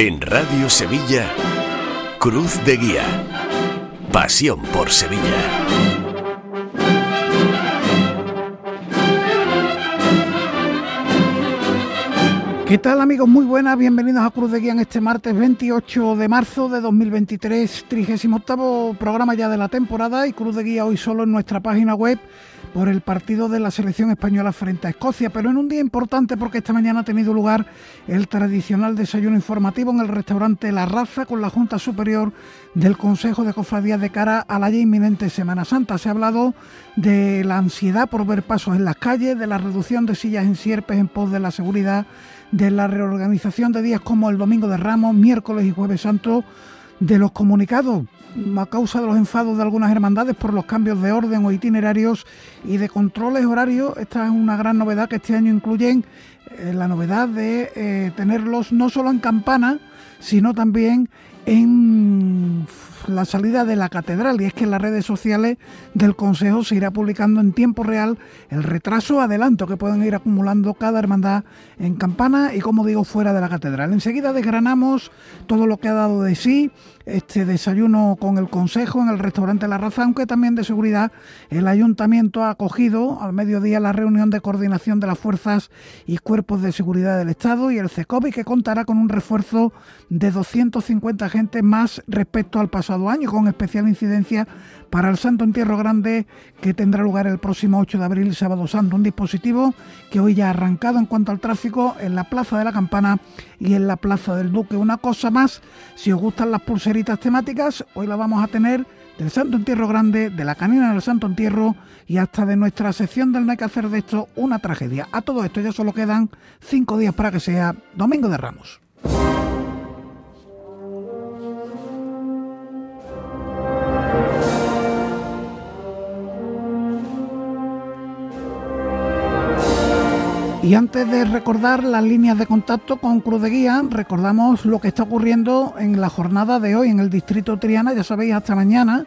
En Radio Sevilla, Cruz de Guía. Pasión por Sevilla. ¿Qué tal amigos? Muy buenas, bienvenidos a Cruz de Guía en este martes 28 de marzo de 2023, 38 programa ya de la temporada y Cruz de Guía hoy solo en nuestra página web por el partido de la selección española frente a Escocia, pero en un día importante porque esta mañana ha tenido lugar el tradicional desayuno informativo en el restaurante La Raza con la Junta Superior del Consejo de Cofradías de cara a la ya inminente Semana Santa. Se ha hablado de la ansiedad por ver pasos en las calles, de la reducción de sillas en sierpes en pos de la seguridad, de la reorganización de días como el Domingo de Ramos, miércoles y jueves santo, de los comunicados a causa de los enfados de algunas hermandades por los cambios de orden o itinerarios y de controles horarios. Esta es una gran novedad que este año incluyen eh, la novedad de eh, tenerlos no solo en campana, sino también en la salida de la catedral y es que en las redes sociales del Consejo se irá publicando en tiempo real el retraso o adelanto que pueden ir acumulando cada hermandad en campana y como digo fuera de la catedral. Enseguida desgranamos todo lo que ha dado de sí este desayuno con el Consejo en el restaurante La Raza, aunque también de seguridad el Ayuntamiento ha acogido al mediodía la reunión de coordinación de las fuerzas y cuerpos de seguridad del Estado y el CECOBI que contará con un refuerzo de 250 agentes más respecto al pasado año, con especial incidencia para el Santo Entierro Grande que tendrá lugar el próximo 8 de abril, sábado santo. Un dispositivo que hoy ya ha arrancado en cuanto al tráfico en la Plaza de la Campana y en la Plaza del Duque. Una cosa más, si os gustan las pulseritas temáticas, hoy la vamos a tener del Santo Entierro Grande, de la Canina del Santo Entierro y hasta de nuestra sección del No hay que hacer de esto una tragedia. A todo esto ya solo quedan cinco días para que sea Domingo de Ramos. Y antes de recordar las líneas de contacto con Cruz de Guía, recordamos lo que está ocurriendo en la jornada de hoy en el distrito Triana, ya sabéis, hasta mañana,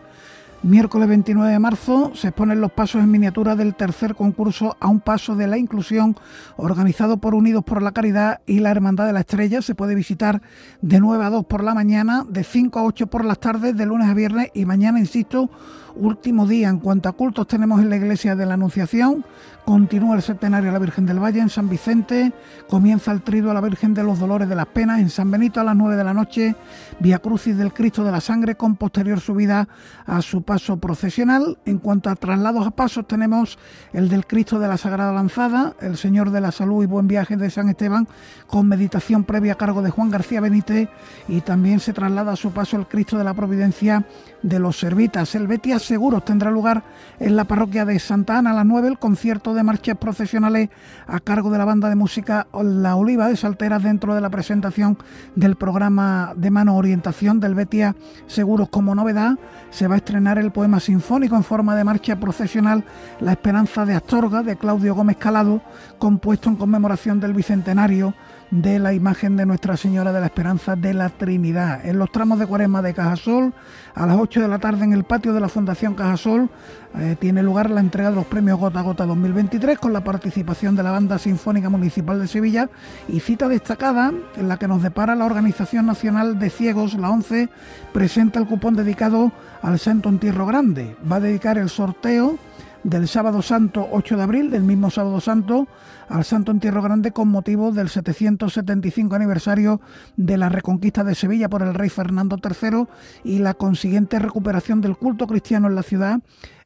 miércoles 29 de marzo, se exponen los pasos en miniatura del tercer concurso a un paso de la inclusión organizado por Unidos por la Caridad y la Hermandad de la Estrella. Se puede visitar de 9 a 2 por la mañana, de 5 a 8 por las tardes, de lunes a viernes y mañana, insisto, último día. En cuanto a cultos tenemos en la iglesia de la Anunciación, continúa el centenario de la Virgen del Valle en San Vicente, comienza el trido a la Virgen de los Dolores de las Penas en San Benito a las 9 de la noche, Vía Crucis del Cristo de la Sangre con posterior subida a su paso procesional. En cuanto a traslados a pasos tenemos el del Cristo de la Sagrada Lanzada, el Señor de la Salud y Buen Viaje de San Esteban con meditación previa a cargo de Juan García Benítez y también se traslada a su paso el Cristo de la Providencia de los Servitas. El Betia Seguros tendrá lugar en la parroquia de Santa Ana a las 9 el concierto de marchas procesionales a cargo de la banda de música La Oliva de Salteras dentro de la presentación del programa de mano orientación del Betia Seguros como novedad. Se va a estrenar el poema sinfónico en forma de marcha procesional La Esperanza de Astorga de Claudio Gómez Calado, compuesto en conmemoración del bicentenario de la imagen de Nuestra Señora de la Esperanza de la Trinidad. En los tramos de cuaresma de Cajasol, a las 8 de la tarde en el patio de la Fundación Cajasol, eh, tiene lugar la entrega de los premios Gota a Gota 2023 con la participación de la Banda Sinfónica Municipal de Sevilla y cita destacada en la que nos depara la Organización Nacional de Ciegos, la 11, presenta el cupón dedicado al Santo Entierro Grande. Va a dedicar el sorteo del sábado santo 8 de abril, del mismo sábado santo, al Santo Entierro Grande con motivo del 775 aniversario de la reconquista de Sevilla por el rey Fernando III y la consiguiente recuperación del culto cristiano en la ciudad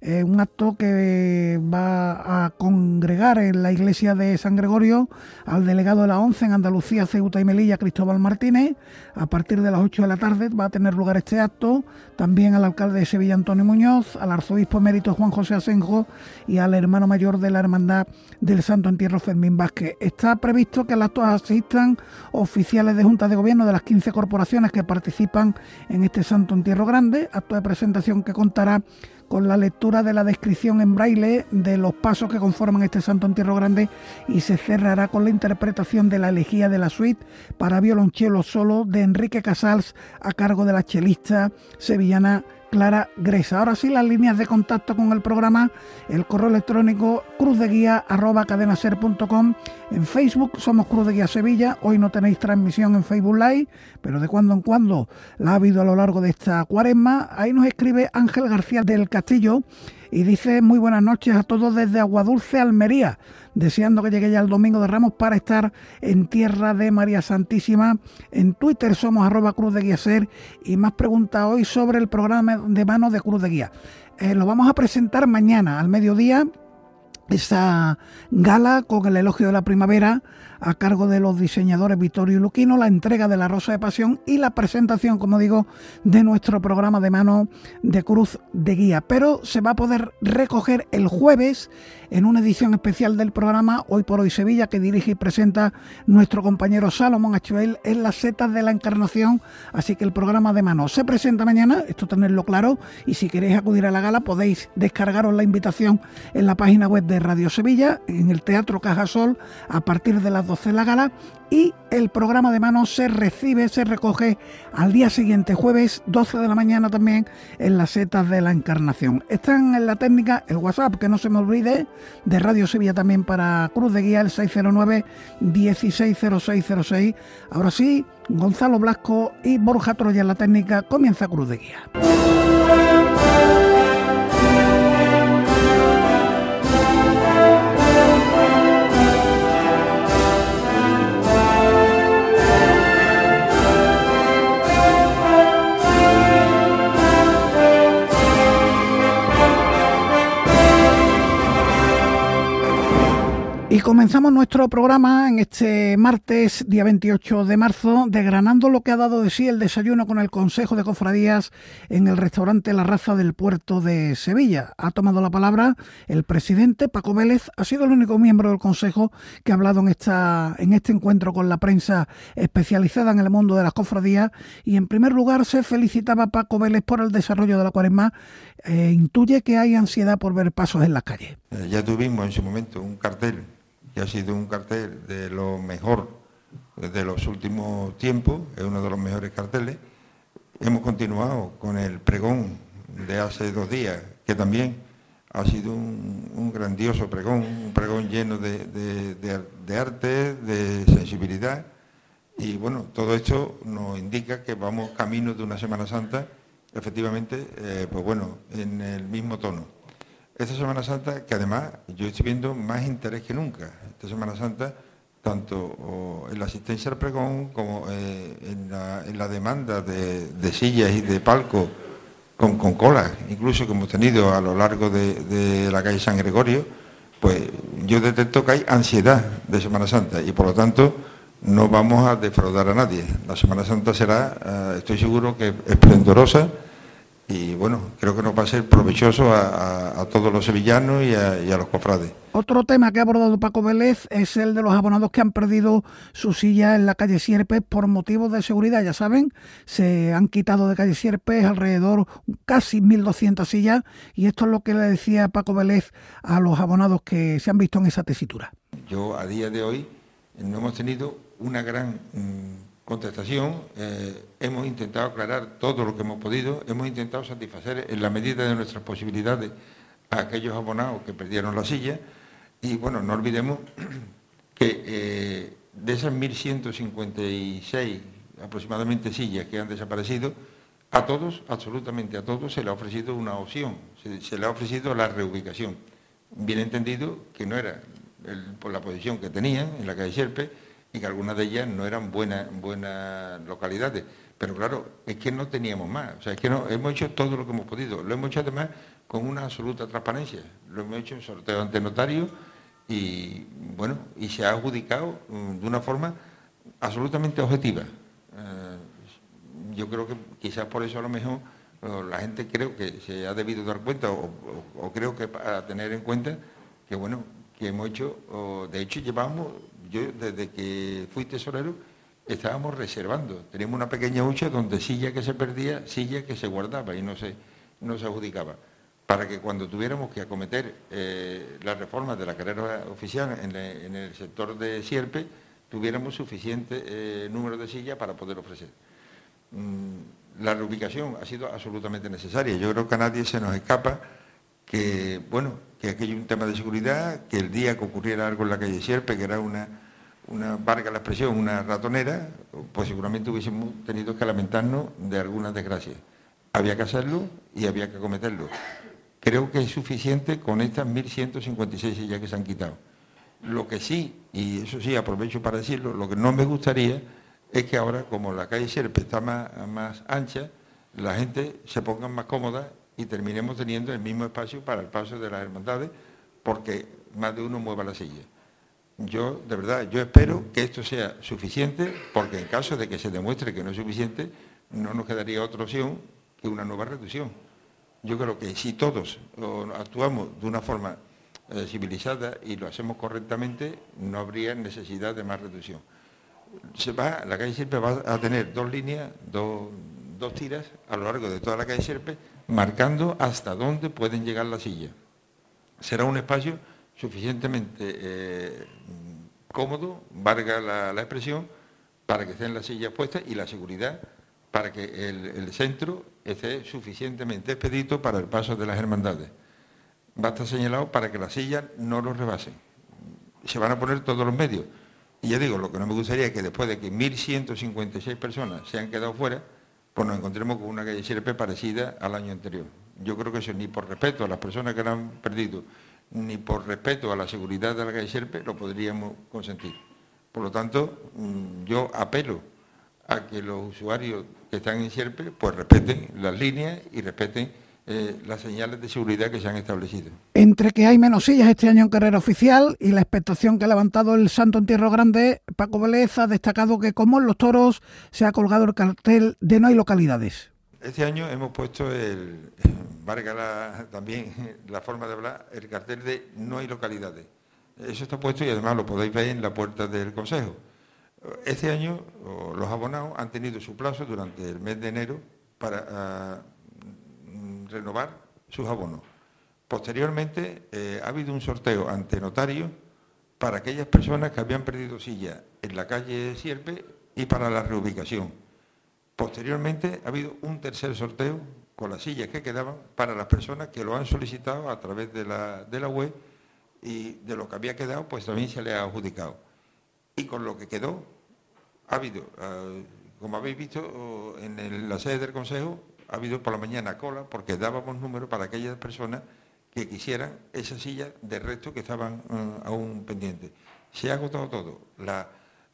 eh, un acto que va a congregar en la iglesia de San Gregorio al delegado de la ONCE en Andalucía, Ceuta y Melilla, Cristóbal Martínez. A partir de las 8 de la tarde va a tener lugar este acto. También al alcalde de Sevilla, Antonio Muñoz, al arzobispo emérito Juan José Asenjo y al hermano mayor de la Hermandad del Santo Entierro, Fermín. Está previsto que al acto asistan oficiales de Junta de Gobierno de las 15 corporaciones que participan en este Santo Entierro Grande, acto de presentación que contará con la lectura de la descripción en braille de los pasos que conforman este Santo Entierro Grande y se cerrará con la interpretación de la elegía de la suite para violonchelo solo de Enrique Casals a cargo de la chelista sevillana Clara Gresa. Ahora sí, las líneas de contacto con el programa, el correo electrónico cruzdeguía.cadenaser.com. En Facebook somos Cruz de Guía Sevilla. Hoy no tenéis transmisión en Facebook Live, pero de cuando en cuando la ha habido a lo largo de esta cuaresma. Ahí nos escribe Ángel García del Castillo y dice muy buenas noches a todos desde Aguadulce, Almería, deseando que llegue ya el domingo de Ramos para estar en tierra de María Santísima. En Twitter somos arroba Cruz de Guía Ser y más preguntas hoy sobre el programa de mano de Cruz de Guía. Eh, lo vamos a presentar mañana al mediodía esa gala con el elogio de la primavera a cargo de los diseñadores Vittorio y Luquino, la entrega de la Rosa de Pasión y la presentación, como digo, de nuestro programa de mano de Cruz de Guía. Pero se va a poder recoger el jueves en una edición especial del programa Hoy por Hoy Sevilla que dirige y presenta nuestro compañero Salomón Achuel en las setas de la Encarnación. Así que el programa de mano se presenta mañana, esto tenerlo claro, y si queréis acudir a la gala podéis descargaros la invitación en la página web de Radio Sevilla, en el Teatro Cajasol, a partir de las 12 de la gala y el programa de mano se recibe, se recoge al día siguiente, jueves 12 de la mañana también en las setas de la Encarnación. Están en la técnica el WhatsApp, que no se me olvide, de Radio Sevilla también para Cruz de Guía, el 609 160606. Ahora sí, Gonzalo Blasco y Borja Troya en la técnica, comienza Cruz de Guía. Comenzamos nuestro programa en este martes, día 28 de marzo, desgranando lo que ha dado de sí el desayuno con el Consejo de Cofradías en el restaurante La Raza del puerto de Sevilla. Ha tomado la palabra el presidente Paco Vélez, ha sido el único miembro del Consejo que ha hablado en, esta, en este encuentro con la prensa especializada en el mundo de las cofradías y en primer lugar se felicitaba Paco Vélez por el desarrollo de la cuaresma. e intuye que hay ansiedad por ver pasos en las calles. Eh, ya tuvimos en su momento un cartel que ha sido un cartel de lo mejor de los últimos tiempos, es uno de los mejores carteles. Hemos continuado con el pregón de hace dos días, que también ha sido un, grandioso pregón, un pregón lleno de, arte, de sensibilidad. Y bueno, todo esto nos indica que vamos camino de una Semana Santa, efectivamente, eh, pues bueno, en el mismo tono. Esta Semana Santa, que además yo estoy viendo más interés que nunca. Esta Semana Santa, tanto en la asistencia al pregón como eh, en, la, demanda de, sillas y de palcos con, colas, incluso que hemos tenido a lo largo de, la calle San Gregorio, pues yo detecto que hay ansiedad de Semana Santa y por lo tanto no vamos a defraudar a nadie. La Semana Santa será, eh, estoy seguro que esplendorosa y bueno, creo que nos va a ser provechoso a, todos los sevillanos y a, los cofrades. Otro tema que ha abordado Paco Vélez es el de los abonados que han perdido su silla en la calle Sierpes por motivos de seguridad. Ya saben, se han quitado de calle Sierpes alrededor casi 1.200 sillas y esto es lo que le decía Paco Vélez a los abonados que se han visto en esa tesitura. Yo a día de hoy no hemos tenido una gran mm, contestación, eh, hemos intentado aclarar todo lo que hemos podido, hemos intentado satisfacer en la medida de nuestras posibilidades a aquellos abonados que perdieron la silla y bueno, no olvidemos que eh, de esas 1.156 aproximadamente sillas que han desaparecido, a todos, absolutamente a todos, se le ha ofrecido una opción, se, le ha ofrecido la reubicación. Bien entendido que no era por la posición que tenían en la calle Sierpe, y que algunas de ellas no eran buenas, buenas localidades. Pero claro, es que no teníamos más. O sea, es que no, hemos hecho todo lo que hemos podido. Lo hemos hecho además con una absoluta transparencia. Lo hemos hecho en sorteo ante notario y bueno, y se ha adjudicado mm, de una forma absolutamente objetiva. Eh, yo creo que quizás por eso a lo mejor la gente creo que se ha debido dar cuenta o, creo que para tener en cuenta que bueno, que hemos hecho, de hecho llevamos yo desde que fui tesorero estábamos reservando. Teníamos una pequeña hucha donde silla que se perdía, silla que se guardaba y no se, no se adjudicaba. Para que cuando tuviéramos que acometer eh, las reformas de la carrera oficial en, el sector de Sierpe, tuviéramos suficiente eh, número de sillas para poder ofrecer. Mm, la reubicación ha sido absolutamente necesaria. Yo creo que a nadie se nos escapa que, bueno, que aquello es un tema de seguridad, que el día que ocurriera algo en la calle Sierpe, que era una, una varga la expresión, una ratonera, pues seguramente hubiésemos tenido que lamentarnos de algunas desgracias. Había que hacerlo y había que cometerlo. Creo que es suficiente con estas 1.156 sillas que se han quitado. Lo que sí, y eso sí aprovecho para decirlo, lo que no me gustaría es que ahora, como la calle Sierpe está más, más ancha, la gente se ponga más cómoda y terminemos teniendo el mismo espacio para el paso de las hermandades, porque más de uno mueva la silla. Yo, de verdad, yo espero que esto sea suficiente, porque en caso de que se demuestre que no es suficiente, no nos quedaría otra opción que una nueva reducción. Yo creo que si todos actuamos de una forma eh, civilizada y lo hacemos correctamente, no habría necesidad de más reducción. Se va, la calle Sierpe va a tener dos líneas, dos, dos tiras a lo largo de toda la calle Sierpe, marcando hasta dónde pueden llegar las sillas. Será un espacio suficientemente eh, cómodo, valga la, expresión, para que estén las sillas puestas y la seguridad para que el, centro esté suficientemente expedito para el paso de las hermandades. Va a estar señalado para que las sillas no lo rebasen. Se van a poner todos los medios. Y ya digo, lo que no me gustaría es que después de que 1.156 personas se han quedado fuera, pues nos encontremos con una calle Sierpe parecida al año anterior. Yo creo que eso ni por respeto a las personas que la han perdido, ni por respeto a la seguridad de la calle Sierpe lo podríamos consentir. Por lo tanto, mm, yo apelo a que los usuarios que están en Sierpe pues respeten las líneas y respeten eh, las señales de seguridad que se han establecido. Entre que hay menos sillas este año en carrera oficial y la expectación que ha levantado el Santo Entierro Grande, Paco Vélez ha destacado que como en los toros se ha colgado el cartel de no hay localidades. Este año hemos puesto el, valga también la forma de hablar, el cartel de no hay localidades. Eso está puesto y además lo podéis ver en la puerta del Consejo. Este año los abonados han tenido su plazo durante el mes de enero para ah, renovar sus abonos. Posteriormente eh, ha habido un sorteo ante notario para aquellas personas que habían perdido silla en la calle Sierpe y para la reubicación. Posteriormente ha habido un tercer sorteo con las sillas que quedaban para las personas que lo han solicitado a través de la, de la web y de lo que había quedado pues también se le ha adjudicado. Y con lo que quedó ha habido, ah, como habéis visto en la sede del Consejo, ha habido por la mañana cola porque dábamos número para aquellas personas que quisieran esa silla de resto que estaban ah, aún pendientes. Se ha agotado todo. La,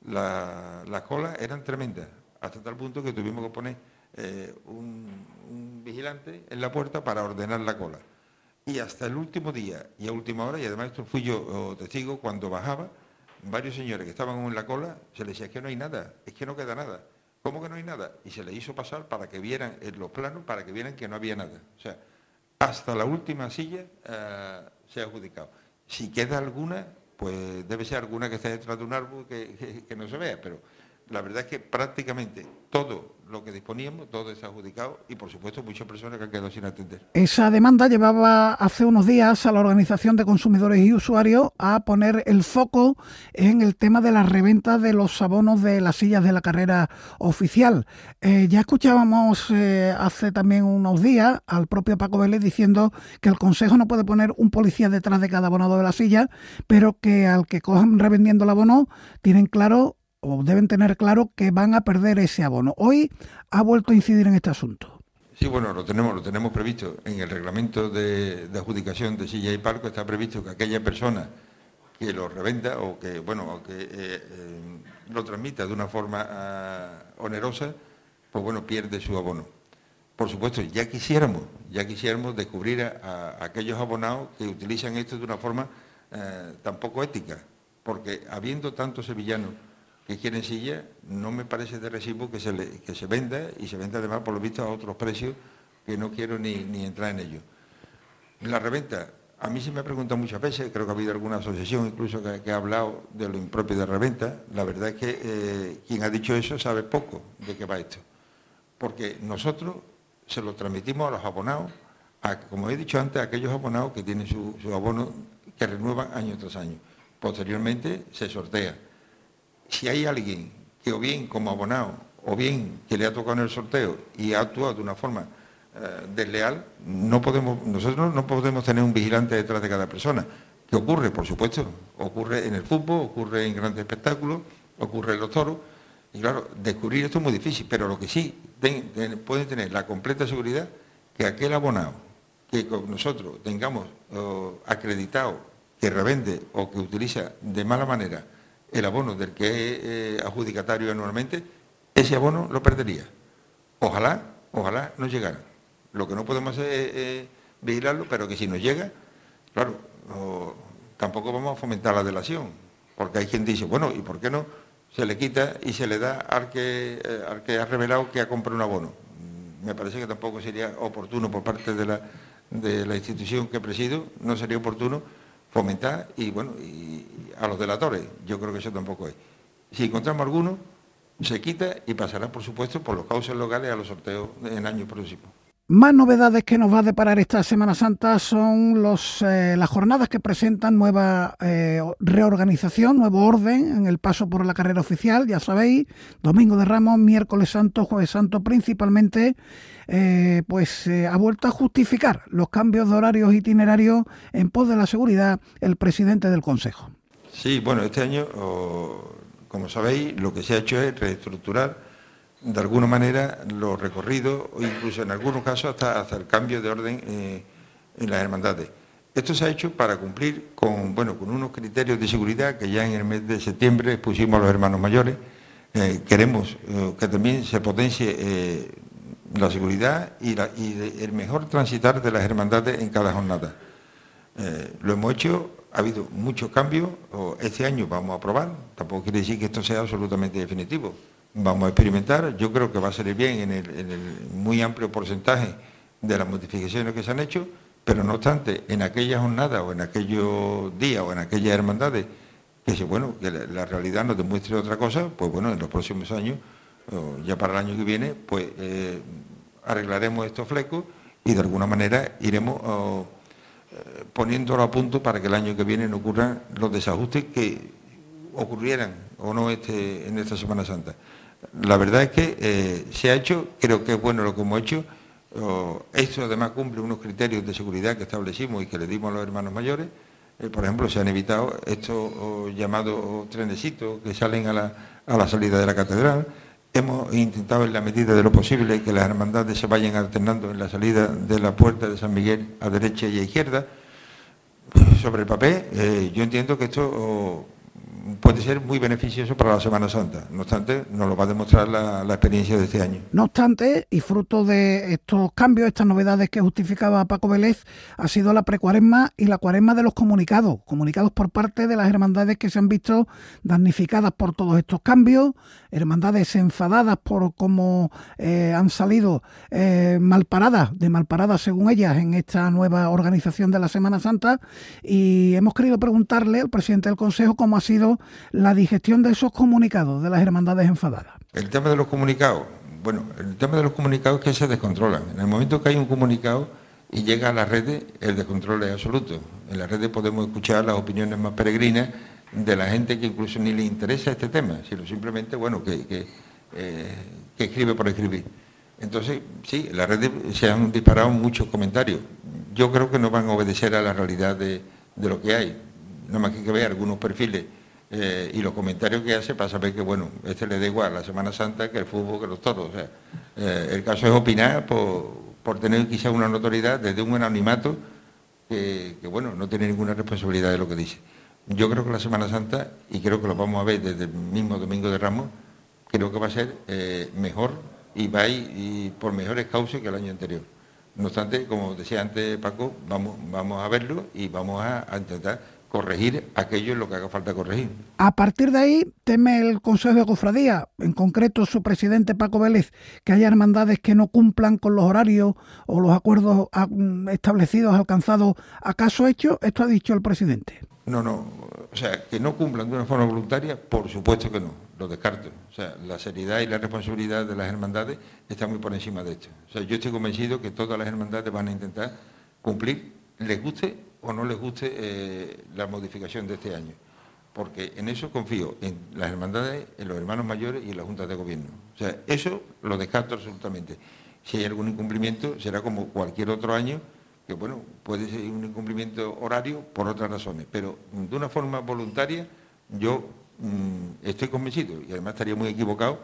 las colas eran tremendas hasta tal punto que tuvimos que poner eh, un, vigilante en la puerta para ordenar la cola. Y hasta el último día y a última hora, y además esto fui yo testigo, cuando bajaba, varios señores que estaban en la cola, se les decía, es que no hay nada, es que no queda nada. ¿Cómo que no hay nada? Y se les hizo pasar para que vieran en los planos, para que vieran que no había nada. O sea, hasta la última silla eh, se ha adjudicado. Si queda alguna, pues debe ser alguna que esté detrás de un árbol que, que no se vea, pero la verdad es que prácticamente todo lo que disponíamos, todo es adjudicado y por supuesto muchas personas que han quedado sin atender. Esa demanda llevaba hace unos días a la Organización de Consumidores y Usuarios a poner el foco en el tema de la reventa de los abonos de las sillas de la carrera oficial. Eh, ya escuchábamos eh, hace también unos días al propio Paco Vélez diciendo que el Consejo no puede poner un policía detrás de cada abonado de la silla, pero que al que cojan revendiendo el abono tienen claro o deben tener claro que van a perder ese abono. Hoy ha vuelto a incidir en este asunto. Sí, bueno, lo tenemos, lo tenemos previsto en el reglamento de, adjudicación de silla y parco está previsto que aquella persona que lo revenda o que bueno que eh, eh, lo transmita de una forma ah, onerosa, pues bueno pierde su abono. Por supuesto, ya quisiéramos, ya quisiéramos descubrir a, aquellos abonados que utilizan esto de una forma eh, tan poco ética, porque habiendo tantos sevillanos que quieren silla, no me parece de recibo que se, venda y se venda además por lo visto a otros precios que no quiero ni, entrar en ello. La reventa, a mí se me ha preguntado muchas veces, creo que ha habido alguna asociación incluso que, ha hablado de lo impropio de reventa, la verdad es que eh, quien ha dicho eso sabe poco de qué va esto, porque nosotros se lo transmitimos a los abonados, como he dicho antes, a aquellos abonados que tienen su, su abono que renuevan año tras año. Posteriormente se sortea si hay alguien que o bien como abonado o bien que le ha tocado en el sorteo y ha actuado de una forma eh, desleal, no podemos, nosotros no podemos tener un vigilante detrás de cada persona. ¿Qué ocurre? Por supuesto, ocurre en el fútbol, ocurre en grandes espectáculos, ocurre en los toros. Y claro, descubrir esto es muy difícil, pero lo que sí pueden tener la completa seguridad que aquel abonado que nosotros tengamos acreditado que revende o que utiliza de mala manera el abono del que es eh, adjudicatario anualmente, ese abono lo perdería. Ojalá, ojalá no llegara. Lo que no podemos hacer es vigilarlo, pero que si nos llega, claro, tampoco vamos a fomentar la delación, porque hay quien dice, bueno, ¿y por qué no se le quita y se le da al que, eh, al que ha revelado que ha comprado un abono? Mm, me parece que tampoco sería oportuno por parte de la, de la institución que presido, no sería oportuno fomentar y bueno y a los delatores. Yo creo que eso tampoco es. Si encontramos alguno, se quita y pasará, por supuesto, por los cauces locales a los sorteos en años próximos. Más novedades que nos va a deparar esta Semana Santa son los, eh, las jornadas que presentan nueva eh, reorganización, nuevo orden en el paso por la carrera oficial, ya sabéis, Domingo de Ramos, miércoles santo, jueves santo principalmente, eh, pues ha vuelto a justificar los cambios de horarios itinerarios en pos de la seguridad el presidente del Consejo. Sí, bueno, este año, como sabéis, lo que se ha hecho es reestructurar de alguna manera los recorridos o incluso en algunos casos hasta, hasta el cambio de orden eh, en las hermandades. Esto se ha hecho para cumplir con, bueno, con unos criterios de seguridad que ya en el mes de septiembre pusimos a los hermanos mayores. Eh, queremos eh, que también se potencie la seguridad y, el mejor transitar de las hermandades en cada jornada. lo hemos hecho, ha habido muchos cambios, este año vamos a probar, tampoco quiere decir que esto sea absolutamente definitivo, vamos a experimentar. Yo creo que va a salir bien en el, muy amplio porcentaje de las modificaciones que se han hecho, pero no obstante, en aquella jornada o en aquellos días o en aquellas hermandades que bueno, que la, realidad nos demuestre otra cosa, pues bueno, en los próximos años, ya para el año que viene, pues eh, arreglaremos estos flecos y de alguna manera iremos eh, poniéndolo a punto para que el año que viene no ocurran los desajustes que ocurrieran o no este, en esta Semana Santa la verdad es que eh, se ha hecho, creo que es bueno lo que hemos hecho. esto además cumple unos criterios de seguridad que establecimos y que le dimos a los hermanos mayores. Eh, por ejemplo, se han evitado estos llamados trenecitos que salen a la, salida de la catedral. Hemos intentado en la medida de lo posible que las hermandades se vayan alternando en la salida de la puerta de San Miguel a derecha y a izquierda. Sobre el papel, eh, yo entiendo que esto puede ser muy beneficioso para la Semana Santa. No obstante, nos lo va a demostrar la, experiencia de este año. No obstante, y fruto de estos cambios, estas novedades que justificaba Paco Vélez, ha sido la precuaresma y la cuaresma de los comunicados, comunicados por parte de las hermandades que se han visto damnificadas por todos estos cambios, hermandades enfadadas por cómo eh, han salido eh, malparadas, de malparadas según ellas, en esta nueva organización de la Semana Santa, y hemos querido preguntarle al presidente del Consejo cómo ha sido la digestión de esos comunicados de las hermandades enfadadas. El tema de los comunicados, bueno, el tema de los comunicados es que se descontrolan. En el momento que hay un comunicado y llega a las redes, el descontrol es absoluto. En las redes podemos escuchar las opiniones más peregrinas de la gente que incluso ni le interesa este tema, sino simplemente, bueno, que, eh, escribe por escribir. Entonces, sí, en las redes se han disparado muchos comentarios. Yo creo que no van a obedecer a la realidad de, de lo que hay. No más que que ver algunos perfiles eh, y los comentarios que hace para saber que, bueno, este le da igual la Semana Santa que el fútbol, que los toros. Eh, el caso es opinar por, tener quizá una notoriedad desde un anonimato que, bueno, no tiene ninguna responsabilidad de lo que dice. Yo creo que la Semana Santa, y creo que lo vamos a ver desde el mismo Domingo de Ramos, creo que va a ser eh, mejor y va a ir y por mejores causas que el año anterior. No obstante, como decía antes Paco, vamos, a verlo y vamos a intentar corregir aquello en lo que haga falta corregir. A partir de ahí, teme el Consejo de Cofradía, en concreto su presidente Paco Vélez, que haya hermandades que no cumplan con los horarios o los acuerdos establecidos, alcanzados, ¿acaso hecho? Esto ha dicho el presidente. No, no, o sea, que no cumplan de una forma voluntaria, por supuesto que no, lo descarto. O sea, la seriedad y la responsabilidad de las hermandades está muy por encima de esto. O sea, yo estoy convencido que todas las hermandades van a intentar cumplir, les guste o no les guste eh, la modificación de este año. porque en eso confío, en las hermandades, en los hermanos mayores y en las juntas de gobierno. O sea, eso lo descarto absolutamente. Si hay algún incumplimiento, será como cualquier otro año, que bueno, puede ser un incumplimiento horario por otras razones, pero de una forma voluntaria yo mm, estoy convencido, y además estaría muy equivocado,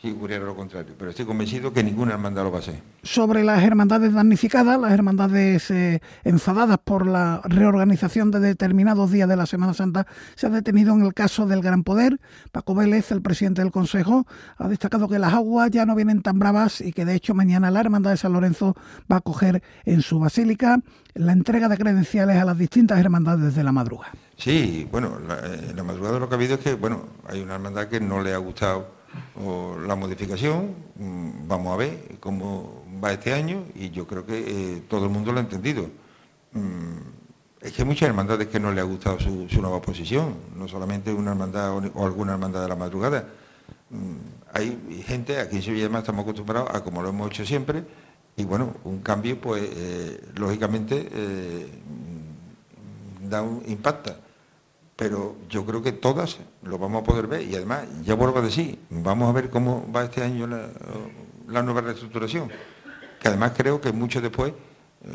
si ocurriera lo contrario. Pero estoy convencido que ninguna hermandad lo va a hacer. Sobre las hermandades damnificadas, las hermandades eh, enfadadas por la reorganización de determinados días de la Semana Santa, se ha detenido en el caso del Gran Poder. Paco Vélez, el presidente del Consejo, ha destacado que las aguas ya no vienen tan bravas y que de hecho mañana la Hermandad de San Lorenzo va a coger en su basílica la entrega de credenciales a las distintas hermandades de la madrugada. Sí, bueno, la, eh, la madrugada lo que ha habido es que, bueno, hay una hermandad que no le ha gustado o la modificación, mm, vamos a ver cómo va este año y yo creo que eh, todo el mundo lo ha entendido. Mm, es que hay muchas hermandades que no le ha gustado su, nueva posición, no solamente una hermandad o, alguna hermandad de la madrugada. Mm, hay gente, aquí en Sevilla además estamos acostumbrados a como lo hemos hecho siempre, y bueno, un cambio pues eh, lógicamente eh, da un impacta pero yo creo que todas lo vamos a poder ver. Y además, ya vuelvo a decir, vamos a ver cómo va este año la, nueva reestructuración, que además creo que mucho después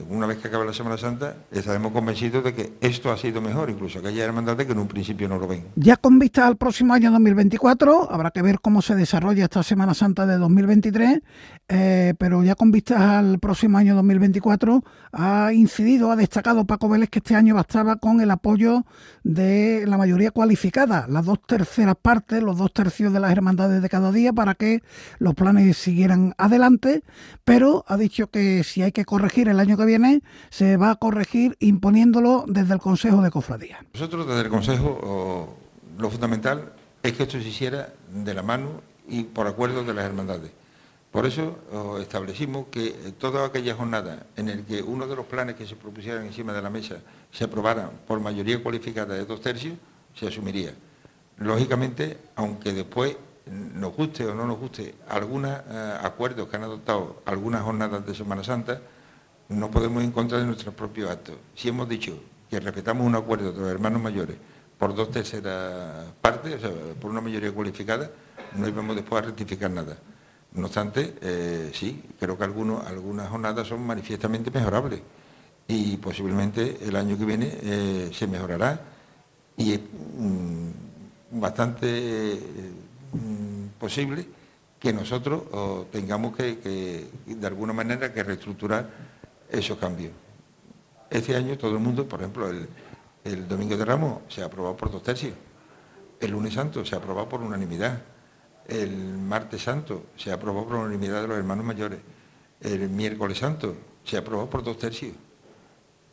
una vez que acabe la Semana Santa, estaremos convencidos de que esto ha sido mejor, incluso que haya hermandades que en un principio no lo ven. Ya con vista al próximo año 2024, habrá que ver cómo se desarrolla esta Semana Santa de 2023, eh, pero ya con vista al próximo año 2024, ha incidido, ha destacado Paco Vélez que este año bastaba con el apoyo de la mayoría cualificada, las dos terceras partes, los dos tercios de las hermandades de cada día, para que los planes siguieran adelante, pero ha dicho que si hay que corregir el año que viene se va a corregir imponiéndolo desde el Consejo de Cofradía. Nosotros desde el Consejo lo fundamental es que esto se hiciera de la mano y por acuerdo de las hermandades. Por eso establecimos que toda aquella jornada en el que uno de los planes que se propusieran encima de la mesa se aprobara por mayoría cualificada de dos tercios, se asumiría. Lógicamente, aunque después nos guste o no nos guste algunos eh, acuerdos que han adoptado algunas jornadas de Semana Santa, no podemos encontrar en nuestros propios actos. Si hemos dicho que respetamos un acuerdo de los hermanos mayores por dos terceras partes, o sea, por una mayoría cualificada, no íbamos después a rectificar nada. No obstante, eh, sí, creo que algunas jornadas son manifiestamente mejorables y posiblemente el año que viene eh, se mejorará y es mm, bastante mm, posible que nosotros tengamos que, de alguna manera, que reestructurar esos cambios. Este año todo el mundo, por ejemplo, el, Domingo de Ramos se ha aprobado por dos tercios, el lunes santo se ha aprobado por unanimidad, el martes santo se ha aprobado por unanimidad de los hermanos mayores, el miércoles santo se ha aprobado por dos tercios,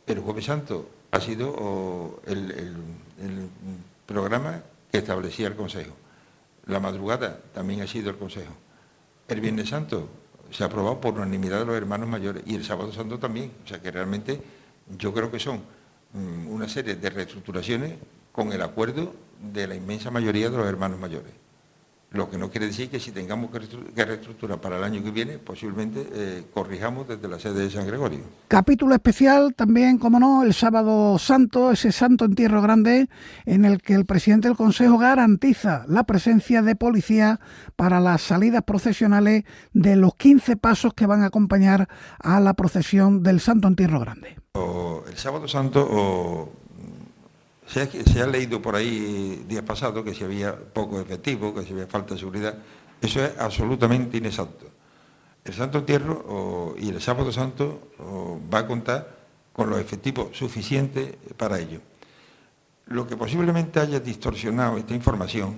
el jueves santo ha sido el programa que establecía el Consejo, la madrugada también ha sido el Consejo, el viernes santo se ha aprobado por unanimidad de los hermanos mayores y el sábado santo también. O sea que realmente yo creo que son mm, una serie de reestructuraciones con el acuerdo de la inmensa mayoría de los hermanos mayores. Lo que no quiere decir que si tengamos que reestructurar para el año que viene, posiblemente eh, corrijamos desde la sede de San Gregorio. Capítulo especial también, como no, el sábado santo, ese santo entierro grande, en el que el presidente del Consejo garantiza la presencia de policía para las salidas procesionales de los 15 pasos que van a acompañar a la procesión del santo entierro grande. el sábado santo se ha, leído por ahí días pasados que si había poco efectivo, que si había falta de seguridad. Eso es absolutamente inexacto. El Santo Entierro y el Sábado Santo va a contar con los efectivos suficientes para ello. Lo que posiblemente haya distorsionado esta información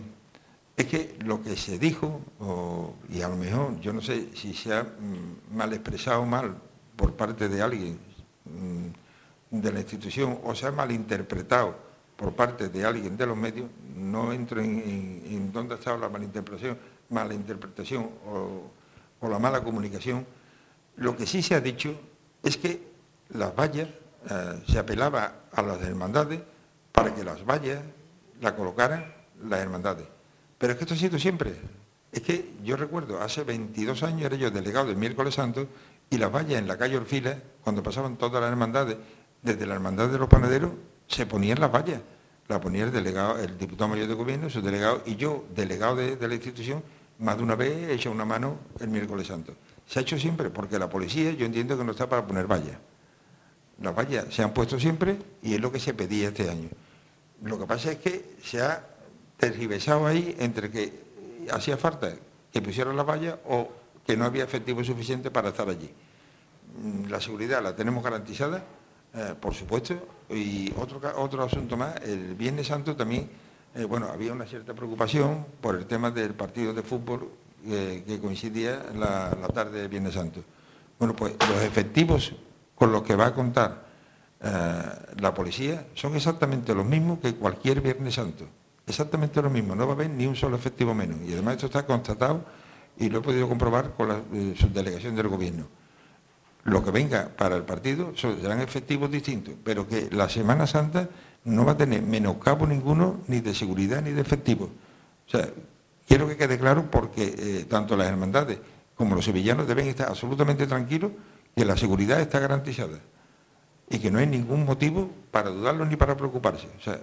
es que lo que se dijo, y a lo mejor yo no sé si se ha mm, mal expresado mal por parte de alguien mm, de la institución o se ha malinterpretado por parte de alguien de los medios, no entro en, dónde está la malinterpretación, malinterpretación o, la mala comunicación. Lo que sí se ha dicho es que las vallas, eh, se apelaba a las hermandades para que las vallas la colocaran las hermandades. Pero es que esto ha sido siempre. Es que yo recuerdo, hace 22 años era yo delegado del miércoles santo y las vallas en la calle Orfila, cuando pasaban todas las hermandades, desde la hermandad de los panaderos se ponían las vallas. la ponía el delegado, el diputado mayor de gobierno, su delegado, y yo, delegado de, la institución, más de una vez he hecho una mano el miércoles santo. Se ha hecho siempre, porque la policía yo entiendo que no está para poner vallas. Las vallas se han puesto siempre y es lo que se pedía este año. Lo que pasa es que se ha tergiversado ahí entre que hacía falta que pusieran las vallas o que no había efectivo suficiente para estar allí. Mm, la seguridad la tenemos garantizada, eh, por supuesto, y otro, otro asunto más, el Viernes Santo también, eh, bueno, había una cierta preocupación por el tema del partido de fútbol eh, que coincidía la, la tarde del Viernes Santo. Bueno, pues los efectivos con los que va a contar la policía son exactamente los mismos que cualquier Viernes Santo. Exactamente lo mismo, no va a haber ni un solo efectivo menos. Y además esto está constatado y lo he podido comprobar con la subdelegación del gobierno lo que venga para el partido serán efectivos distintos, pero que la Semana Santa no va a tener menoscabo ninguno ni de seguridad ni de efectivo. O sea, quiero que quede claro porque eh, tanto las hermandades como los sevillanos deben estar absolutamente tranquilos que la seguridad está garantizada y que no hay ningún motivo para dudarlo ni para preocuparse. O sea,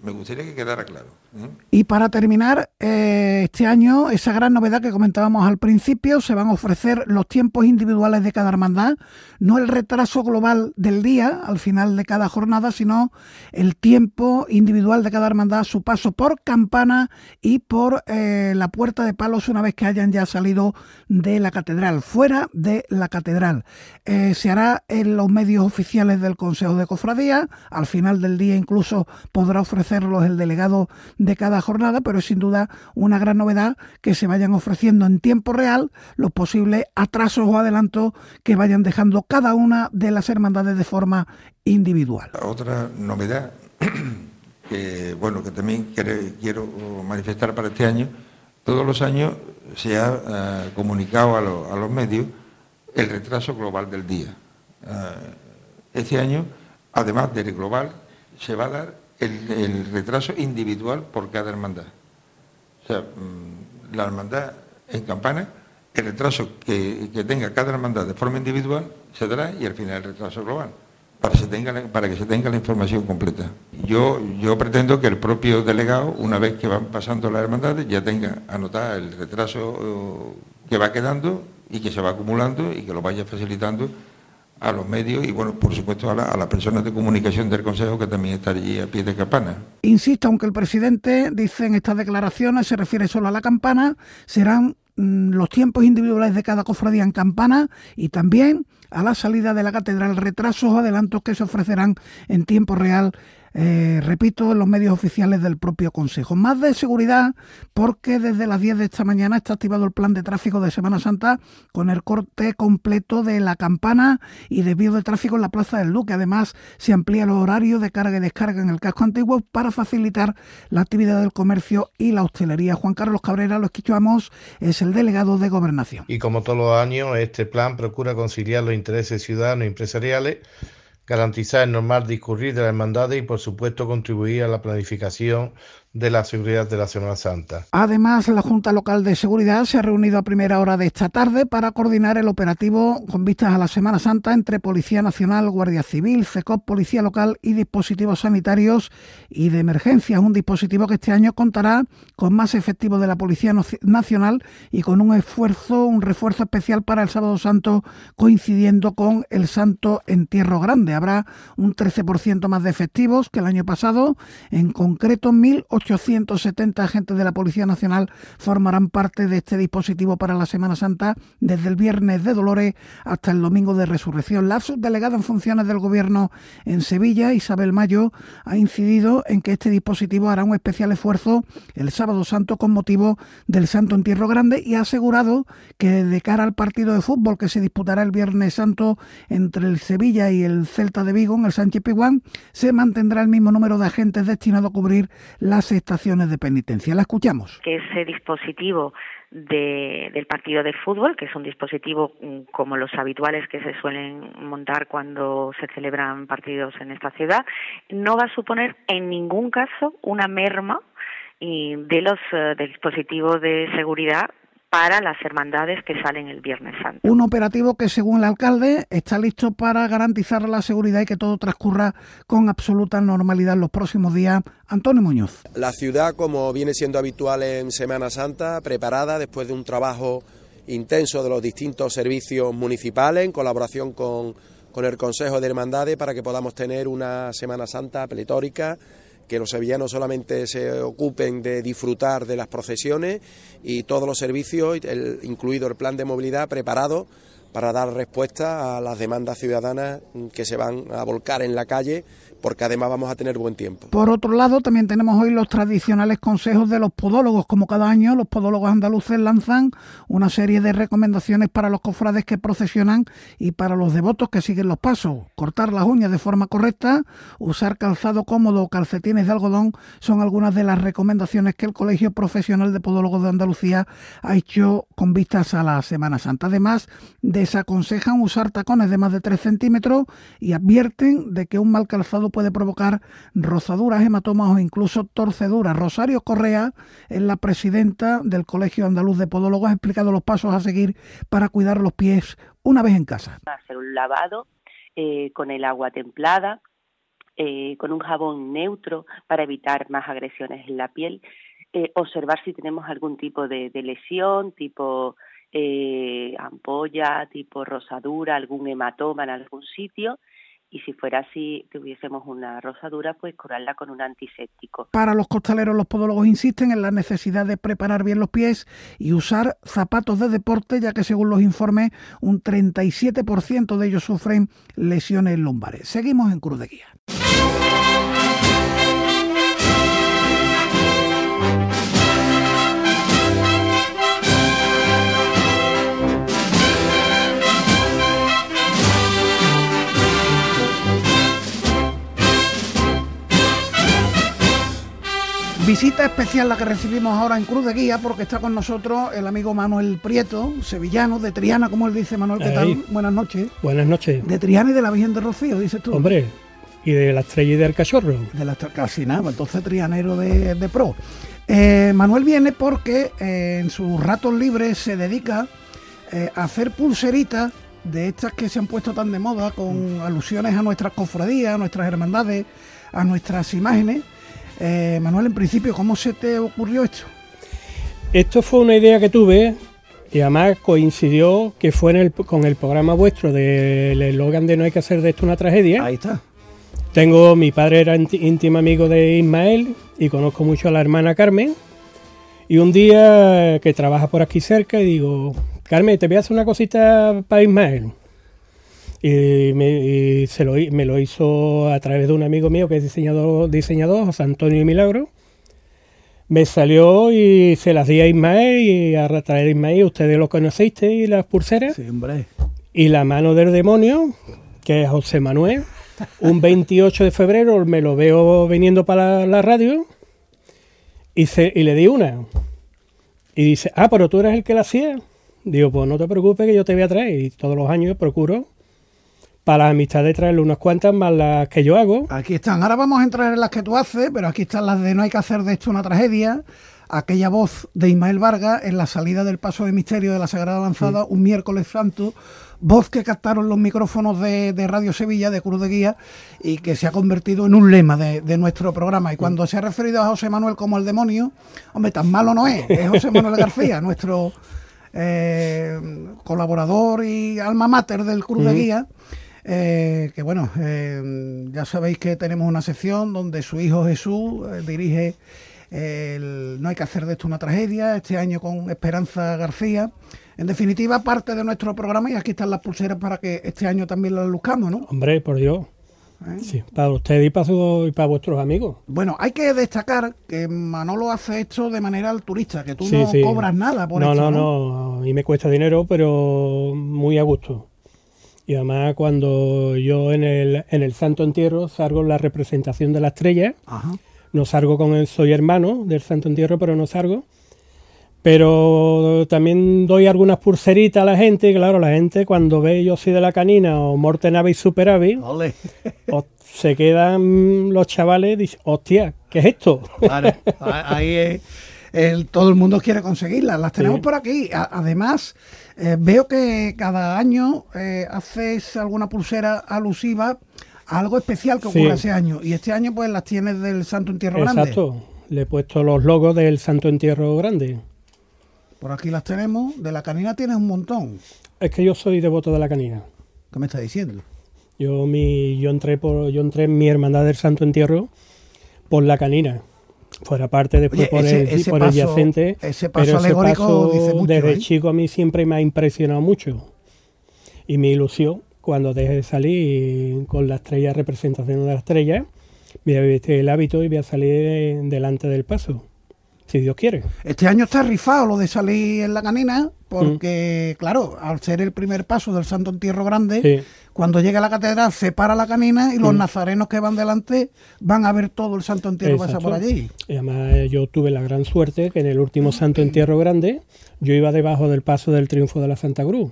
me gustaría que quedara claro. ¿eh? Y para terminar, eh, este año, esa gran novedad que comentábamos al principio, se van a ofrecer los tiempos individuales de cada hermandad, no el retraso global del día al final de cada jornada, sino el tiempo individual de cada hermandad, su paso por campana y por eh, la puerta de palos una vez que hayan ya salido de la catedral, fuera de la catedral. se hará en los medios oficiales del Consejo de Cofradía, al final del día incluso podrá ofrecerlos el delegado de cada jornada, pero es sin duda una gran novedad que se vayan ofreciendo en tiempo real los posibles atrasos o adelantos que vayan dejando cada una de las hermandades de forma individual. Otra novedad que bueno que también quiero manifestar para este año, todos los años se ha eh, comunicado a, los medios el retraso global del día. Eh, este año además del global, se va a dar el, retraso individual por cada hermandad. O sea, mm, la hermandad en campana, el retraso que, tenga cada hermandad de forma individual se dará y al final el retraso global, para, para que se tenga la información completa. Yo, yo pretendo que el propio delegado, una vez que van pasando las hermandades, ya tenga anotada el retraso eh, que va quedando y que se va acumulando y que lo vaya facilitando a los medios y, bueno, por supuesto, a, las personas de comunicación del Consejo que también están allí a pie de campana. Insisto, aunque el presidente dice en estas declaraciones, se refiere solo a la campana, serán mm, los tiempos individuales de cada cofradía en campana y también a la salida de la catedral retrasos o adelantos que se ofrecerán en tiempo real eh, repito, en los medios oficiales del propio Consejo. Más de seguridad porque desde las 10 de esta mañana está activado el plan de tráfico de Semana Santa con el corte completo de la campana y desvío de tráfico en la Plaza del Duque. Además, se amplía los horarios de carga y descarga en el casco antiguo para facilitar la actividad del comercio y la hostelería. Juan Carlos Cabrera, lo escuchamos, es el delegado de Gobernación. Y como todos los años, este plan procura conciliar los intereses ciudadanos y empresariales garantizar el normal discurrir de la hermandad y, por supuesto, contribuir a la planificación de la seguridad de la Semana Santa. Además, la Junta Local de Seguridad se ha reunido a primera hora de esta tarde para coordinar el operativo con vistas a la Semana Santa entre Policía Nacional, Guardia Civil, CECOP, Policía Local y dispositivos sanitarios y de emergencia. Un dispositivo que este año contará con más efectivos de la Policía Nacional y con un esfuerzo, un refuerzo especial para el Sábado Santo coincidiendo con el Santo Entierro Grande. Habrá un 13% más de efectivos que el año pasado, en concreto 1.800 870 agentes de la Policía Nacional formarán parte de este dispositivo para la Semana Santa desde el viernes de Dolores hasta el domingo de Resurrección. La subdelegada en funciones del Gobierno en Sevilla, Isabel Mayo, ha incidido en que este dispositivo hará un especial esfuerzo el sábado santo con motivo del Santo Entierro Grande y ha asegurado que de cara al partido de fútbol que se disputará el Viernes Santo entre el Sevilla y el Celta de Vigo en el Sánchez Piguán, se mantendrá el mismo número de agentes destinados a cubrir las estaciones de penitencia. La escuchamos. Que ese dispositivo del partido de fútbol, que es un dispositivo mm, como los habituales que se suelen montar cuando se celebran partidos en esta ciudad, no va a suponer en ningún caso una merma de los eh, dispositivos de seguridad para las hermandades que salen el Viernes Santo. Un operativo que, según el alcalde, está listo para garantizar la seguridad y que todo transcurra con absoluta normalidad en los próximos días. Antonio Muñoz. La ciudad, como viene siendo habitual en Semana Santa, preparada después de un trabajo intenso de los distintos servicios municipales en colaboración con, con el Consejo de Hermandades para que podamos tener una Semana Santa pletórica que los sevillanos solamente se ocupen de disfrutar de las procesiones y todos los servicios, incluido el plan de movilidad, preparado para dar respuesta a las demandas ciudadanas que se van a volcar en la calle porque además vamos a tener buen tiempo. Por otro lado, también tenemos hoy los tradicionales consejos de los podólogos. Como cada año, los podólogos andaluces lanzan una serie de recomendaciones para los cofrades que procesionan y para los devotos que siguen los pasos. Cortar las uñas de forma correcta, usar calzado cómodo o calcetines de algodón son algunas de las recomendaciones que el Colegio Profesional de Podólogos de Andalucía ha hecho con vistas a la Semana Santa. Además, desaconsejan usar tacones de más de 3 centímetros y advierten de que un mal calzado puede provocar rozaduras, hematomas o incluso torceduras. Rosario Correa es la presidenta del Colegio Andaluz de Podólogos, ha explicado los pasos a seguir para cuidar los pies una vez en casa. Hacer un lavado eh, con el agua templada, eh, con un jabón neutro para evitar más agresiones en la piel, eh, observar si tenemos algún tipo de, de lesión, tipo ampolla, tipo rosadura, algún hematoma en algún sitio y si fuera así, tuviésemos una rosadura, pues curarla con un antiséptico. Para los costaleros, los podólogos insisten en la necesidad de preparar bien los pies y usar zapatos de deporte, ya que según los informes, un 37% de ellos sufren lesiones lumbares. Seguimos en Cruz de Guía. Visita especial la que recibimos ahora en Cruz de Guía porque está con nosotros el amigo Manuel Prieto, sevillano, de Triana, como él dice. Manuel, ¿qué tal? Buenas noches. Buenas noches. De Triana y de la Virgen de Rocío, dices tú. Hombre, y de la estrella y del cachorro. De la casi nada, entonces trianero de, pro. Eh, Manuel viene porque eh, en sus ratos libres se dedica eh, a hacer pulseritas de estas que se han puesto tan de moda con alusiones a nuestras cofradías, a nuestras hermandades, a nuestras imágenes eh, Manuel, en principio, ¿cómo se te ocurrió esto? Esto fue una idea que tuve y además coincidió que fue con el programa vuestro del eslogan de No hay que hacer de esto una tragedia. Ahí está. Tengo, mi padre era íntimo amigo de Ismael y conozco mucho a la hermana Carmen. Y un día que trabaja por aquí cerca y digo, Carmen, te voy a hacer una cosita para Ismael. Y, me, se lo, me lo hizo a través de un amigo mío que es diseñador, diseñador José Antonio Milagro. Me salió y se las di a Ismael y a través de Ismael, ustedes lo conocisteis, las pulseras. Sí, hombre. Y la mano del demonio, que es José Manuel. Un 28 de febrero me lo veo viniendo para la, radio y, y le di una. Y dice, ah, pero tú eres el que la hacía. Digo, pues no te preocupes que yo te voy a traer. Y todos los años procuro para la amistad de traerle unas cuantas más las que yo hago. Aquí están. Ahora vamos a entrar en las que tú haces, pero aquí están las de No hay que hacer de esto una tragedia. Aquella voz de Ismael Vargas en la salida del paso de misterio de la Sagrada Lanzada, un miércoles santo. Voz que captaron los micrófonos de, Radio Sevilla, de Cruz de Guía, y que se ha convertido en un lema de, nuestro programa. Y cuando se ha referido a José Manuel como el demonio, hombre, tan malo no es. Es José Manuel García, nuestro eh, colaborador y alma mater del Cruz de Guía. Eh, que bueno, eh, ya sabéis que tenemos una sección donde su hijo Jesús eh, dirige el No hay que hacer de esto una tragedia, este año con Esperanza García. En definitiva, parte de nuestro programa y aquí están las pulseras para que este año también las luzcamos, ¿no? Hombre, por Dios. Sí, para usted y para, y para vuestros amigos. Bueno, hay que destacar que Manolo hace esto de manera altruista, que tú no cobras nada por no, esto. No, no, no, y me cuesta dinero, pero muy a gusto. Y además cuando yo en el, en el Santo Entierro salgo la representación de la estrella, no salgo con el soy hermano del Santo Entierro, pero no salgo. Pero también doy algunas pulseritas a la gente, claro, la gente cuando ve yo soy de la canina o Morte Nave y Superavi, se quedan los chavales y dicen, hostia, ¿qué es esto? ahí es el, todo el mundo quiere conseguirlas. Las tenemos por aquí. además, eh, veo que cada año eh, haces alguna pulsera alusiva a algo especial que ocurre ese año. Y este año, pues las tienes del Santo Entierro Grande. Exacto. Le he puesto los logos del Santo Entierro Grande. Por aquí las tenemos. De la canina tienes un montón. Es que yo soy devoto de la canina. ¿Qué me estás diciendo? Yo mi yo entré por yo entré en mi hermandad del Santo Entierro por la canina. Fuera parte después por, el, por el yacente. Ese paso alegórico dice mucho, desde ¿eh? chico a mí siempre me ha impresionado mucho. Y mi ilusión, cuando deje de salir con la estrella, representación de la estrella, voy a vestir el hábito y voy a salir delante del paso si Dios quiere. Este año está rifado lo de salir en la canina, porque, mm. claro, al ser el primer paso del Santo Entierro Grande, cuando llega a la catedral se para la canina y los mm. nazarenos que van delante van a ver todo el Santo Entierro que pasa por allí. Y además eh, yo tuve la gran suerte que en el último Santo Entierro Grande yo iba debajo del paso del triunfo de la Santa Cruz.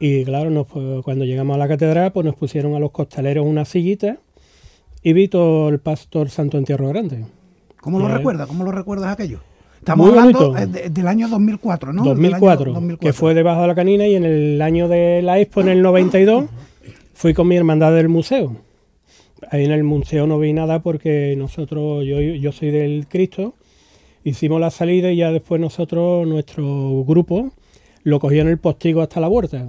Y claro, cuando llegamos a la catedral, pues nos pusieron a los costaleros una sillita y vi todo el del Santo Entierro Grande. ¿Cómo lo recuerdas? ¿Cómo lo recuerdas aquello? Estamos hablando del año 2004, ¿no? 2004, que fue debajo de la canina y en el año de la Expo, en el 92, fui con mi hermandad del museo. Ahí en el museo no vi nada porque nosotros, yo, yo soy del Cristo, hicimos la salida y ya después nosotros, nuestro grupo, lo cogió en el postigo hasta la huerta.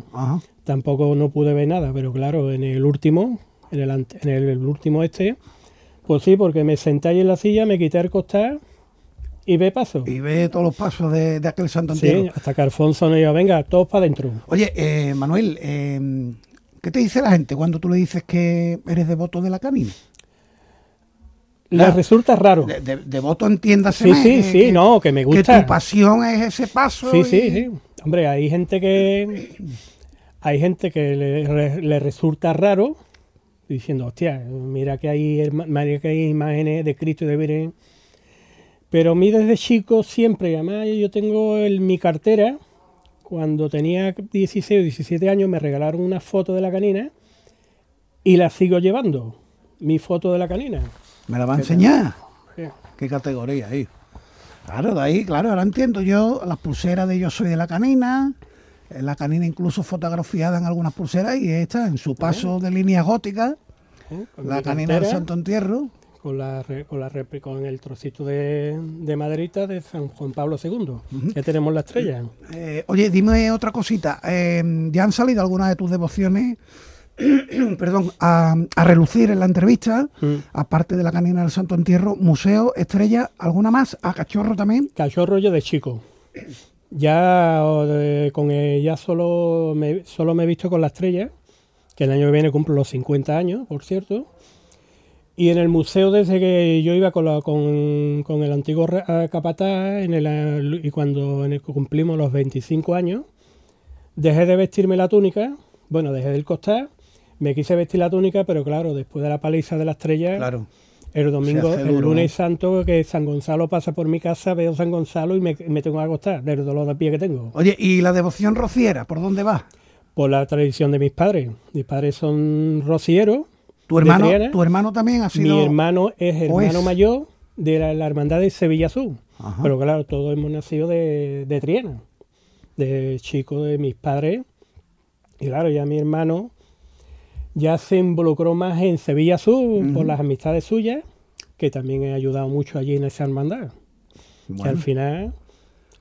Tampoco no pude ver nada, pero claro, en el último, en el, en el último este, pues sí, porque me senté ahí en la silla, me quité el costar y ve paso. Y ve todos los pasos de, aquel Santo. Sí, hasta que Alfonso nos dijo, venga, todos para adentro. Oye, eh, Manuel, eh, ¿qué te dice la gente cuando tú le dices que eres devoto de la camina? Le resulta raro. De, devoto entiéndase. Sí, sí, sí, no, que me gusta. Que tu pasión es ese paso. Sí, sí, sí. Hombre, hay gente que. Hay gente que le, le resulta raro diciendo, hostia, mira que hay, mira que hay imágenes de Cristo y de Virgen. Pero a mí desde chico siempre, además yo tengo en mi cartera, cuando tenía 16 o 17 años me regalaron una foto de la canina y la sigo llevando, mi foto de la canina. ¿Me la va a enseñar? ¿Qué categoría ahí? Claro, de ahí, claro, ahora entiendo yo las pulseras de Yo Soy de la Canina, la canina incluso fotografiada en algunas pulseras y esta en su paso de línea gótica, la canina del Santo Entierro. Con, la, con, la, con el trocito de, de maderita de San Juan Pablo II. Ya tenemos la estrella. Eh, oye, dime otra cosita. Eh, ¿Ya han salido algunas de tus devociones? perdón, a, relucir en la entrevista, mm. aparte de la canina del Santo Entierro, museo, estrella, ¿alguna más? ¿A cachorro también? Cachorro yo de chico. Ya con ya solo me, solo me he visto con la estrella, que el año que viene cumplo los 50 años, por cierto. Y en el museo, desde que yo iba con, con, el antiguo capataz, en el, y cuando cumplimos los 25 años, dejé de vestirme la túnica, bueno, dejé del costar, me quise vestir la túnica, pero claro, después de la paliza de la estrella, claro. El domingo, el lunes santo, que San Gonzalo pasa por mi casa, veo San Gonzalo y me, tengo que acostar del dolor de pie que tengo. Oye, ¿y la devoción rociera? ¿Por dónde va? Por la tradición de mis padres. Mis padres son rocieros. ¿Tu hermano, ¿tu hermano también ha sido...? Mi hermano es hermano mayor de la, hermandad de Sevilla Azul. Pero claro, todos hemos nacido de, de Triana, de chico de mis padres. Y claro, ya mi hermano ya se involucró más en Sevilla Sur por las amistades suyas, que también he ayudado mucho allí en esa hermandad. Que al final,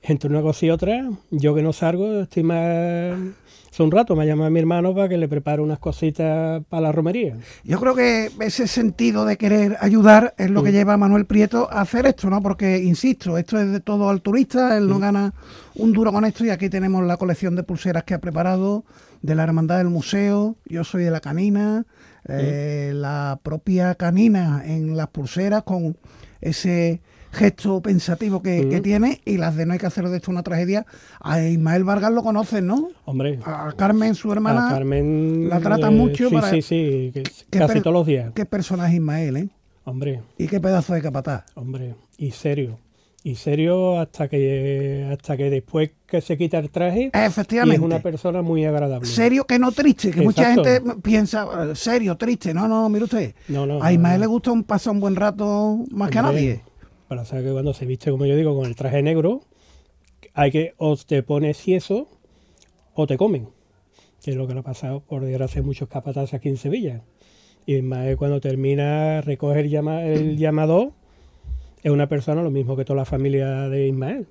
entre una cosa y otra, yo que no salgo, estoy más... Hace un rato me llama mi hermano para que le prepare unas cositas para la romería. Yo creo que ese sentido de querer ayudar es lo que lleva a Manuel Prieto a hacer esto, ¿no? Porque, insisto, esto es de todo al turista, él no gana un duro con esto y aquí tenemos la colección de pulseras que ha preparado de la Hermandad del Museo, yo soy de la canina, eh, la propia canina en las pulseras con ese gesto pensativo que, tiene y las de no hay que hacer de esto una tragedia. A Ismael Vargas lo conocen, ¿no? Hombre. A Carmen, su hermana, Carmen, la trata mucho. Sí, sí, sí, casi todos los días. Qué personaje Ismael, ¿eh? Hombre. Y qué pedazo de capataz. Hombre, y serio y serio hasta que hasta que después que se quita el traje efectivamente es una persona muy agradable. Serio que no triste que mucha gente piensa serio triste no no mire usted. No, no, a Ismael le gusta un pasar un buen rato más que a nadie. para saber que cuando se viste, como yo digo, con el traje negro, hay que o te pones cieso o te comen, que es lo que le ha pasado por desgracia muchos capatazes aquí en Sevilla. Y más cuando termina recoger llama, el llamado, es una persona lo mismo que toda la familia de Ismael.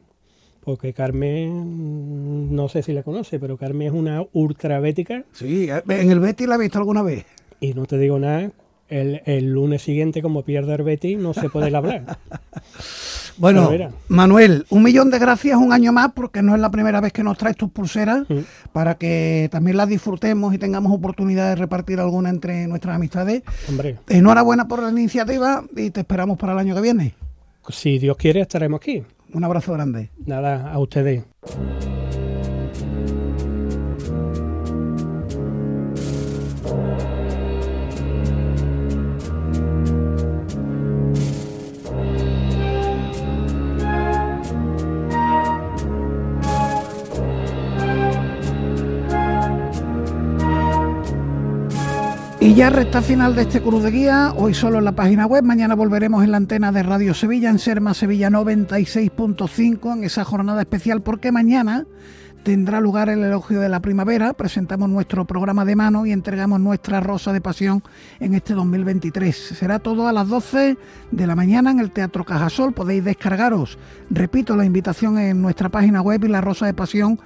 Porque Carmen, no sé si la conoce, pero Carmen es una ultrabética. Sí, en el Betty la he visto alguna vez. Y no te digo nada, el, el lunes siguiente, como pierde el Betty, no se puede hablar. Bueno, Manuel, un millón de gracias un año más porque no es la primera vez que nos traes tus pulseras mm. para que también las disfrutemos y tengamos oportunidad de repartir alguna entre nuestras amistades. Hombre. Enhorabuena por la iniciativa y te esperamos para el año que viene. Si Dios quiere, estaremos aquí. Un abrazo grande. Nada, a ustedes. Y ya resta final de este Cruz de Guía, hoy solo en la página web, mañana volveremos en la antena de Radio Sevilla, en Serma Sevilla 96.5, en esa jornada especial, porque mañana tendrá lugar el elogio de la primavera. Presentamos nuestro programa de mano y entregamos nuestra rosa de pasión en este 2023. Será todo a las 12 de la mañana en el Teatro Cajasol. Podéis descargaros, repito, la invitación en nuestra página web y la rosa de pasión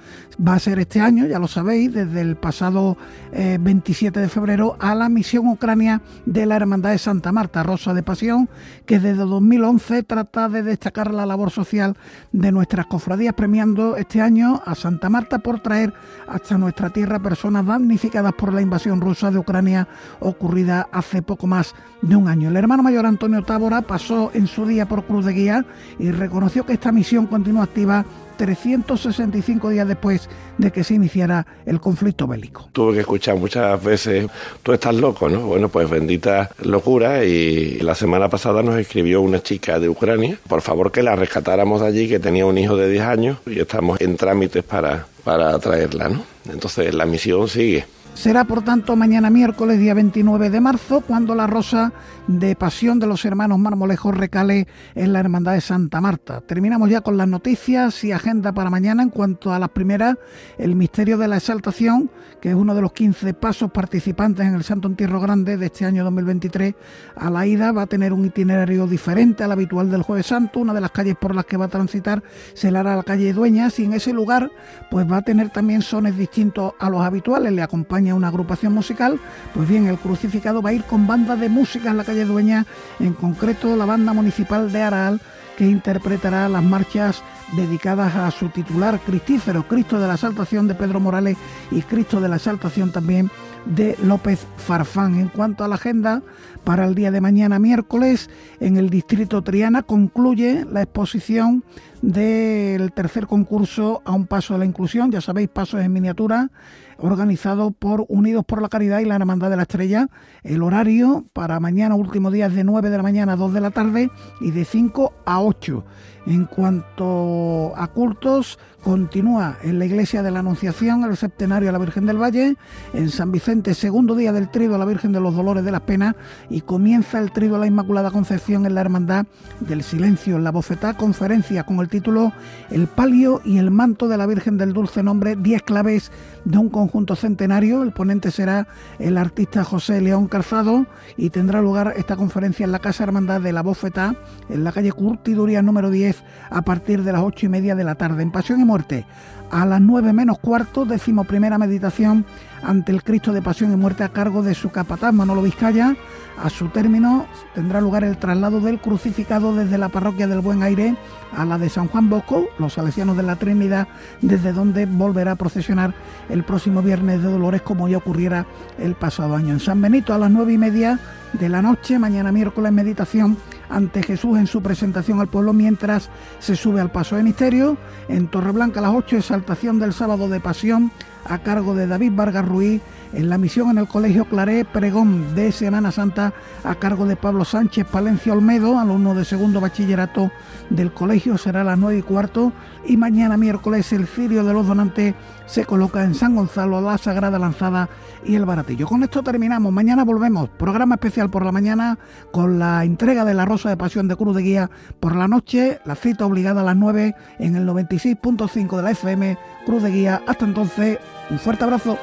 va a ser este año, ya lo sabéis, desde el pasado 27 eh, de febrero a la misión Ucrania de la Hermandad de Santa Marta, Rosa de Pasión, que desde 2011 trata de destacar la labor social de nuestras cofradías, premiando este año a Santa Marta por traer hasta nuestra tierra personas damnificadas por la invasión rusa de Ucrania ocurrida hace poco más de un año. El hermano mayor Antonio Tábora pasó en su día por Cruz de Guía y reconoció que esta misión continúa activa 365 días después de que se iniciara el conflicto bélico. Tuve que escuchar muchas veces, tú estás loco, ¿no? Bueno, pues bendita locura y la semana pasada nos escribió una chica de Ucrania, por favor que la rescatáramos de allí, que tenía un hijo de 10 años y estamos en trámites para, para traerla, ¿no? Entonces la misión sigue. Será por tanto mañana miércoles día 29 de marzo cuando la rosa de pasión de los hermanos Marmolejos recale en la Hermandad de Santa Marta. Terminamos ya con las noticias y agenda para mañana en cuanto a las primeras, el misterio de la exaltación, que es uno de los 15 pasos participantes en el Santo Entierro Grande de este año 2023. A la ida va a tener un itinerario diferente al habitual del Jueves Santo, una de las calles por las que va a transitar será la calle Dueñas y en ese lugar pues va a tener también sones distintos a los habituales, le acompaña una agrupación musical, pues bien, el crucificado va a ir con banda de música en la calle Dueña, en concreto la banda municipal de Aral, que interpretará las marchas dedicadas a su titular cristífero, Cristo de la Exaltación de Pedro Morales y Cristo de la Exaltación también de López Farfán. En cuanto a la agenda, para el día de mañana miércoles, en el distrito Triana concluye la exposición del tercer concurso a un paso de la inclusión, ya sabéis, pasos en miniatura organizado por Unidos por la Caridad y la Hermandad de la Estrella. El horario para mañana, último día, es de 9 de la mañana a 2 de la tarde y de 5 a 8. En cuanto a cultos, continúa en la iglesia de la Anunciación el septenario a la Virgen del Valle, en San Vicente, segundo día del trido a la Virgen de los Dolores de las Penas y comienza el trido a la Inmaculada Concepción en la Hermandad del Silencio, en la bofetá conferencia con el título El palio y el manto de la Virgen del Dulce Nombre, 10 claves de un conjunto centenario. El ponente será el artista José León Calzado y tendrá lugar esta conferencia en la Casa Hermandad de la Bofetá, en la calle Curtiduría número 10, a partir de las ocho y media de la tarde. En Pasión y Muerte, a las 9 menos cuarto, décimo primera meditación ante el Cristo de Pasión y Muerte a cargo de su capataz Manolo Vizcaya. A su término tendrá lugar el traslado del crucificado desde la parroquia del Buen Aire a la de San Juan Bosco, los salesianos de la Trinidad, desde donde volverá a procesionar el próximo viernes de Dolores como ya ocurriera el pasado año. En San Benito a las nueve y media de la noche, mañana miércoles meditación ante Jesús en su presentación al pueblo mientras se sube al paso de misterio. En Torreblanca a las 8, exaltación del sábado de pasión a cargo de David Vargas Ruiz. En la misión en el Colegio Claré, pregón de Semana Santa a cargo de Pablo Sánchez Palencia Olmedo, alumno de segundo bachillerato del colegio, será a las 9 y cuarto. Y mañana miércoles el cirio de los donantes se coloca en San Gonzalo, la Sagrada Lanzada y el Baratillo. Con esto terminamos. Mañana volvemos. Programa especial por la mañana con la entrega de la Rosa de Pasión de Cruz de Guía por la noche. La cita obligada a las 9 en el 96.5 de la FM Cruz de Guía. Hasta entonces, un fuerte abrazo.